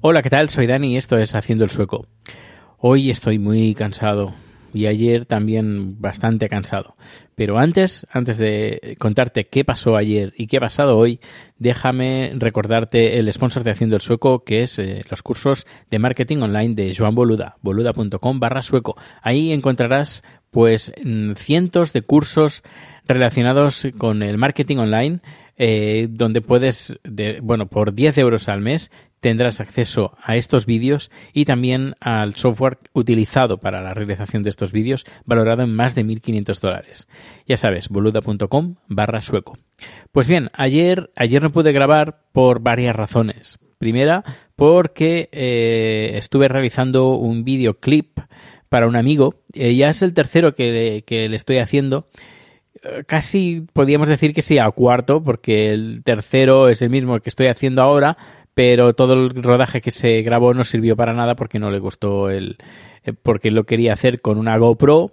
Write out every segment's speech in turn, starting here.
Hola, ¿qué tal? Soy Dani y esto es Haciendo el Sueco. Hoy estoy muy cansado y ayer también bastante cansado. Pero antes, antes de contarte qué pasó ayer y qué ha pasado hoy, déjame recordarte el sponsor de Haciendo el Sueco, que es eh, los cursos de marketing online de Joan Boluda, boluda.com barra sueco. Ahí encontrarás pues mm, cientos de cursos relacionados con el marketing online, eh, donde puedes, de, bueno, por 10 euros al mes tendrás acceso a estos vídeos y también al software utilizado para la realización de estos vídeos, valorado en más de 1.500 dólares. Ya sabes, boluda.com barra sueco. Pues bien, ayer, ayer no pude grabar por varias razones. Primera, porque eh, estuve realizando un videoclip para un amigo. Eh, ya es el tercero que que le estoy haciendo Eh, casi podríamos decir que sí a cuarto, porque el tercero es el mismo que estoy haciendo ahora, pero todo el rodaje que se grabó no sirvió para nada porque no le gustó el. eh, porque lo quería hacer con una GoPro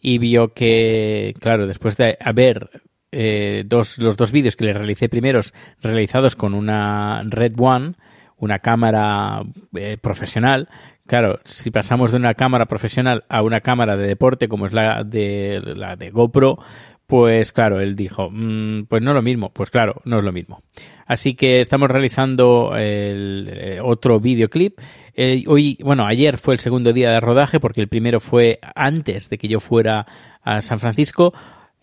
y vio que, claro, después de haber eh, dos, los dos vídeos que le realicé primeros realizados con una Red One, una cámara eh, profesional, claro, si pasamos de una cámara profesional a una cámara de deporte como es la de, la de GoPro, pues claro, él dijo, "Mm, pues no es lo mismo, pues claro, no es lo mismo. Así que estamos realizando el, eh, otro videoclip. Eh, hoy, bueno, ayer fue el segundo día de rodaje porque el primero fue antes de que yo fuera a San Francisco.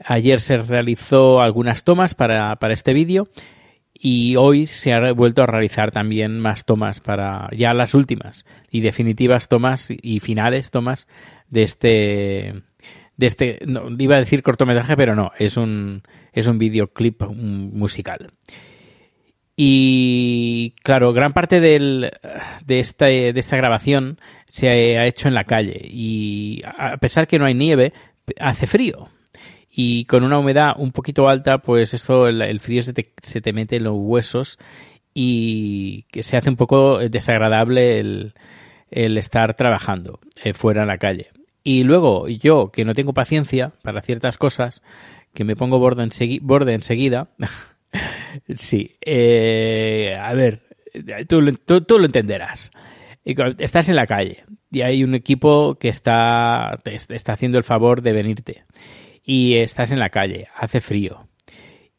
Ayer se realizó algunas tomas para, para este vídeo y hoy se ha vuelto a realizar también más tomas para ya las últimas y definitivas tomas y finales tomas de este de este no, iba a decir cortometraje pero no es un es un videoclip musical y claro gran parte del, de esta de esta grabación se ha hecho en la calle y a pesar que no hay nieve hace frío y con una humedad un poquito alta, pues el, el frío se te, se te, mete en los huesos y que se hace un poco desagradable el, el estar trabajando eh, fuera en la calle. Y luego yo, que no tengo paciencia para ciertas cosas, que me pongo borde, ensegui borde enseguida, sí, eh, a ver, tú, tú, tú lo entenderás. Estás en la calle y hay un equipo que está, te está haciendo el favor de venirte y estás en la calle, hace frío.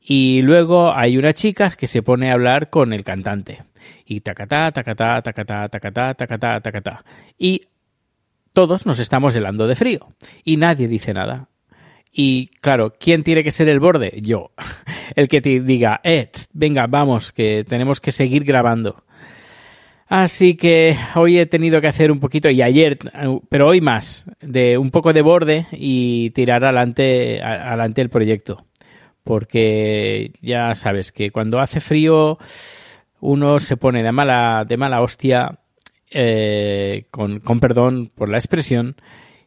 Y luego hay una chica que se pone a hablar con el cantante. Y tacatá, tacatá, tacatá, tacatá, tacatá, tacatá. Y todos nos estamos helando de frío. Y nadie dice nada. Y claro, ¿quién tiene que ser el borde? Yo. El que te diga, eh, venga, vamos, que tenemos que seguir grabando. Así que hoy he tenido que hacer un poquito, y ayer, pero hoy más, de un poco de borde y tirar adelante, adelante el proyecto. Porque ya sabes que cuando hace frío uno se pone de mala, de mala hostia, eh, con, con, perdón por la expresión,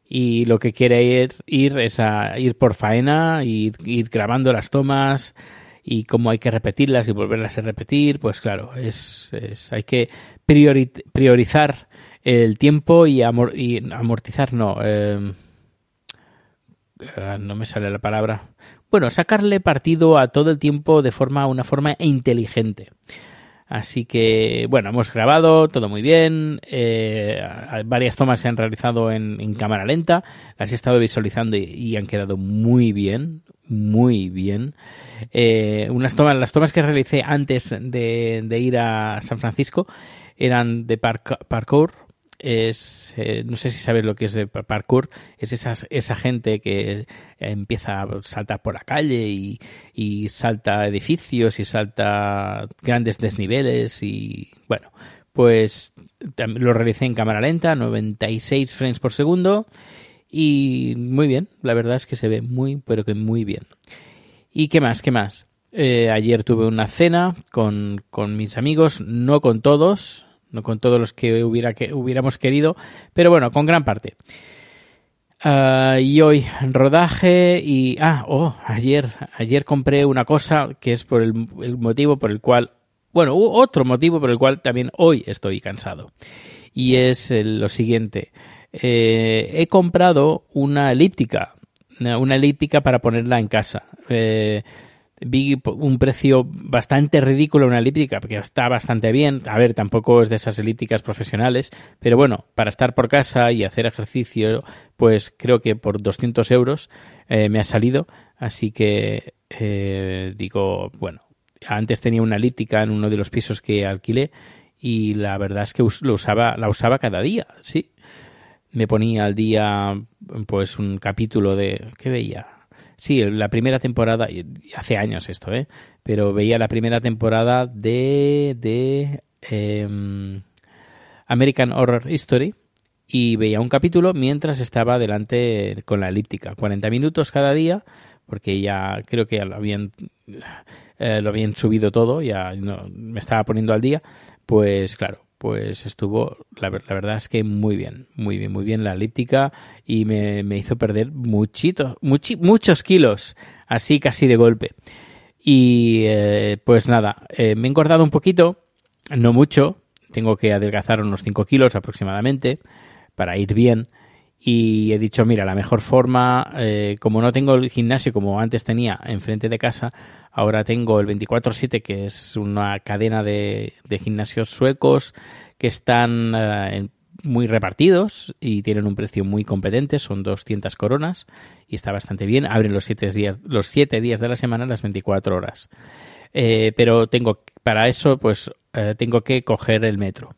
y lo que quiere ir, ir es a ir por faena, ir, ir grabando las tomas, y cómo hay que repetirlas y volverlas a repetir, pues claro, es, es hay que priori priorizar el tiempo y, amor y amortizar, no, eh, no me sale la palabra. Bueno, sacarle partido a todo el tiempo de forma, una forma inteligente. Así que, bueno, hemos grabado, todo muy bien. eh, varias tomas se han realizado en, cámara lenta. Las he estado visualizando y, han quedado muy bien, muy bien. Eh, unas tomas, las tomas que realicé antes de, de ir a San Francisco eran de park- parkour. Es, eh, no sé si sabes lo que es el pa- parkour. Es esa, esa gente que empieza a saltar por la calle y, y salta edificios y salta grandes desniveles y bueno, pues lo realicé en cámara lenta, 96 frames por segundo y muy bien, la verdad es que se ve muy, pero que muy bien. ¿Y qué más? ¿Qué más? Eh, ayer tuve una cena con, con mis amigos, no con todos, no con todos los que, hubiera que hubiéramos querido, pero bueno, con gran parte. Ah, y hoy rodaje y ah oh ayer ayer compré una cosa que es por el, motivo por el cual bueno otro motivo por el cual también hoy estoy cansado. Y es lo siguiente. Eh, he comprado una elíptica una elíptica para ponerla en casa. Eh, vi un precio bastante ridículo una elíptica, porque está bastante bien. A ver, tampoco es de esas elípticas profesionales, pero bueno, para estar por casa y hacer ejercicio, pues creo que por 200 euros eh, me ha salido. Así que eh, digo, bueno, antes tenía una elíptica en uno de los pisos que alquilé y la verdad es que lo usaba, la usaba cada día, sí. Me ponía al día pues un capítulo de... ¿Qué veía? Sí, la primera temporada, hace años esto, ¿eh? Pero veía la primera temporada de, de em, American Horror History y veía un capítulo mientras estaba delante con la elíptica. 40 minutos cada día, porque ya creo que ya lo habían, eh, subido todo, ya me estaba poniendo al día. Pues claro, pues estuvo, la, ver- la verdad es que muy bien, muy bien, muy bien la elíptica y me, me hizo perder muchito, muchi- muchos kilos, así casi de golpe. Y eh, pues nada, eh, me he engordado un poquito, no mucho, tengo que adelgazar unos 5 kilos aproximadamente para ir bien. Y he dicho, mira, la mejor forma, eh, como no tengo el gimnasio como antes tenía enfrente de casa, ahora tengo el 24-7, que es una cadena de, de gimnasios suecos que están eh, muy repartidos y tienen un precio muy competente, son 200 coronas y está bastante bien. Abren los 7 días, los siete días de la semana, las 24 horas. Eh, pero tengo, para eso, pues eh, tengo que coger el metro.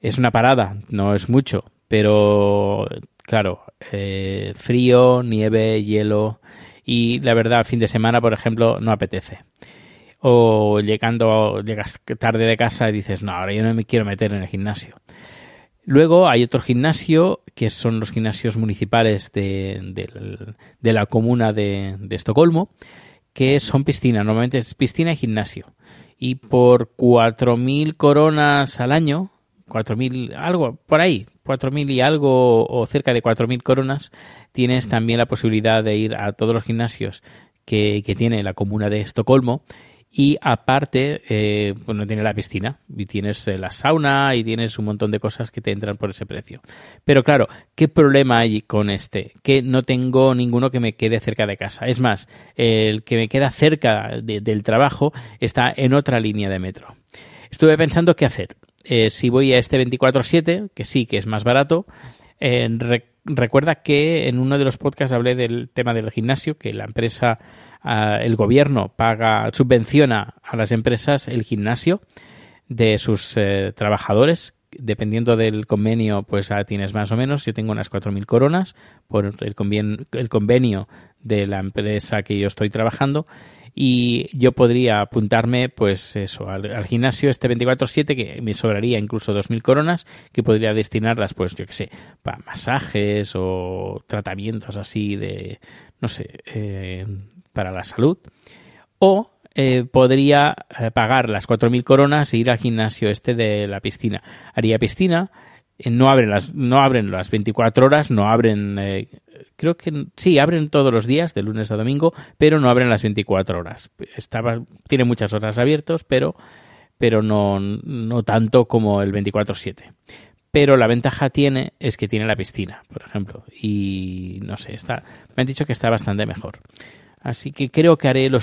Es una parada, no es mucho, pero claro, frío, nieve, hielo y la verdad, fin de semana, por ejemplo, no apetece. O llegando, llegas tarde de casa y dices, no, ahora yo no me quiero meter en el gimnasio. Luego hay otro gimnasio que son los gimnasios municipales de, del- de la comuna de, de Estocolmo, que son piscina, normalmente es piscina y gimnasio. Y por 4.000 coronas al año, 4.000, algo, por ahí, 4.000 y algo o cerca de 4.000 coronas, tienes también la posibilidad de ir a todos los gimnasios que, tiene la comuna de Estocolmo y aparte, eh, bueno, tiene la piscina y tienes eh, la sauna y tienes un montón de cosas que te entran por ese precio. Pero claro, ¿qué problema hay con este? Que no tengo ninguno que me quede cerca de casa. Es más, el que me queda cerca de- del trabajo está en otra línea de metro. Estuve pensando qué hacer. Eh, si voy a este 24-7, que sí que es más barato, eh, re- recuerda que en uno de los podcasts hablé del tema del gimnasio, que la empresa, ah, el gobierno paga, subvenciona a las empresas el gimnasio de sus eh, trabajadores. Dependiendo del convenio, pues ah, tienes más o menos. Yo tengo unas 4.000 coronas por el, convien- el convenio de la empresa que yo estoy trabajando y yo podría apuntarme pues eso al, al gimnasio este 24/7 que me sobraría incluso 2.000 coronas que podría destinarlas pues yo que sé para masajes o tratamientos así de no sé eh, para la salud. O eh, podría eh, pagar las 4.000 coronas e ir al gimnasio este de la piscina. Haría piscina no abren las no abren las 24 horas no abren eh, creo que sí abren todos los días de lunes a domingo pero no abren las 24 horas. Estaba tiene muchas horas abiertos pero pero no no tanto como el 24/7 pero la ventaja tiene es que tiene la piscina por ejemplo y no sé está me han dicho que está bastante mejor Así que creo que haré lo,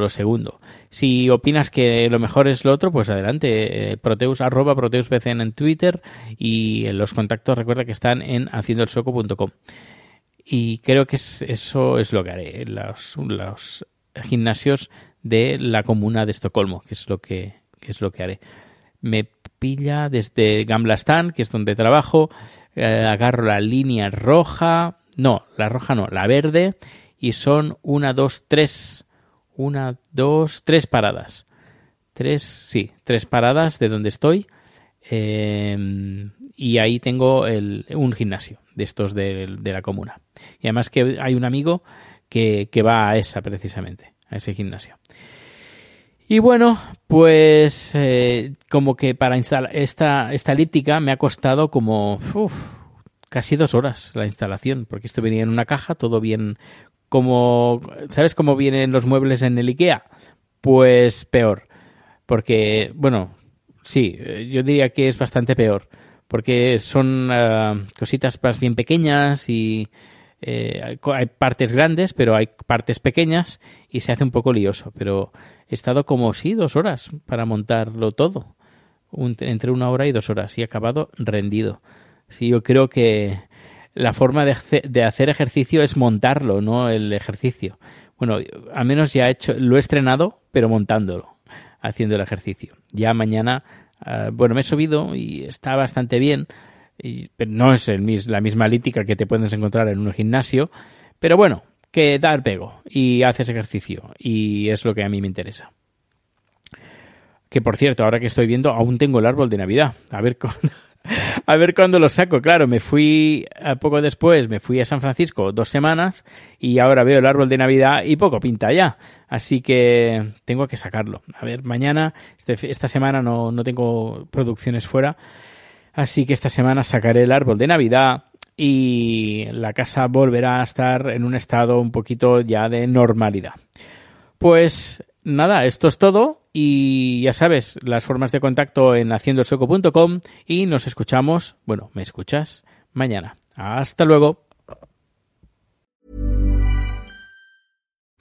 lo, segundo. Si opinas que lo mejor es lo otro, pues adelante. Eh, Proteus, arroba ProteusBCN en Twitter y los contactos recuerda que están en haciendoelsueco.com. Y creo que es- eso es lo que haré. Los, los gimnasios de la comuna de Estocolmo, que es lo que, es lo que haré. Me pilla desde Gamla Stan, que es donde trabajo, eh, agarro la línea roja, no, la roja no, la verde, y son una, dos, tres, una, dos, tres paradas. Tres, sí, tres paradas de donde estoy. eh, y ahí tengo el- un gimnasio de estos de, de la comuna. Y además que hay un amigo que, que va a esa precisamente, a ese gimnasio. Y bueno, pues eh, como que para instalar esta, esta elíptica me ha costado como casi dos horas la instalación, porque esto venía en una caja, todo bien como... ¿Sabes cómo vienen los muebles en el IKEA? Pues peor, porque, bueno, sí, eh, yo diría que es bastante peor, porque son ah, cositas más bien pequeñas y eh, hay partes grandes, pero hay partes pequeñas y se hace un poco lioso, pero he estado como, sí, dos horas para montarlo todo, entre una hora y dos horas y he acabado rendido. Sí, yo creo que la forma de, de hacer ejercicio es montarlo, no el ejercicio. Bueno, al menos ya he hecho, lo he estrenado, pero montándolo, haciendo el ejercicio. Ya mañana, ah, bueno, me he subido y está bastante bien. Y, pero no es el la misma lítica que te puedes encontrar en un gimnasio, pero bueno, que dar pego y haces ejercicio y es lo que a mí me interesa. Que por cierto, ahora que estoy viendo, aún tengo el árbol de Navidad. A ver cuándo, a ver lo saco. Claro, me fui poco después, me fui a San Francisco dos semanas y ahora veo el árbol de Navidad y poco pinta ya. Así que tengo que sacarlo. A ver, mañana, este- esta semana no, no tengo producciones fuera. Así que esta semana sacaré el árbol de Navidad y la casa volverá a estar en un estado un poquito ya de normalidad. Pues nada, esto es todo y ya sabes, las formas de contacto en haciendoelsoco.com y nos escuchamos, bueno, me escuchas mañana. Hasta luego.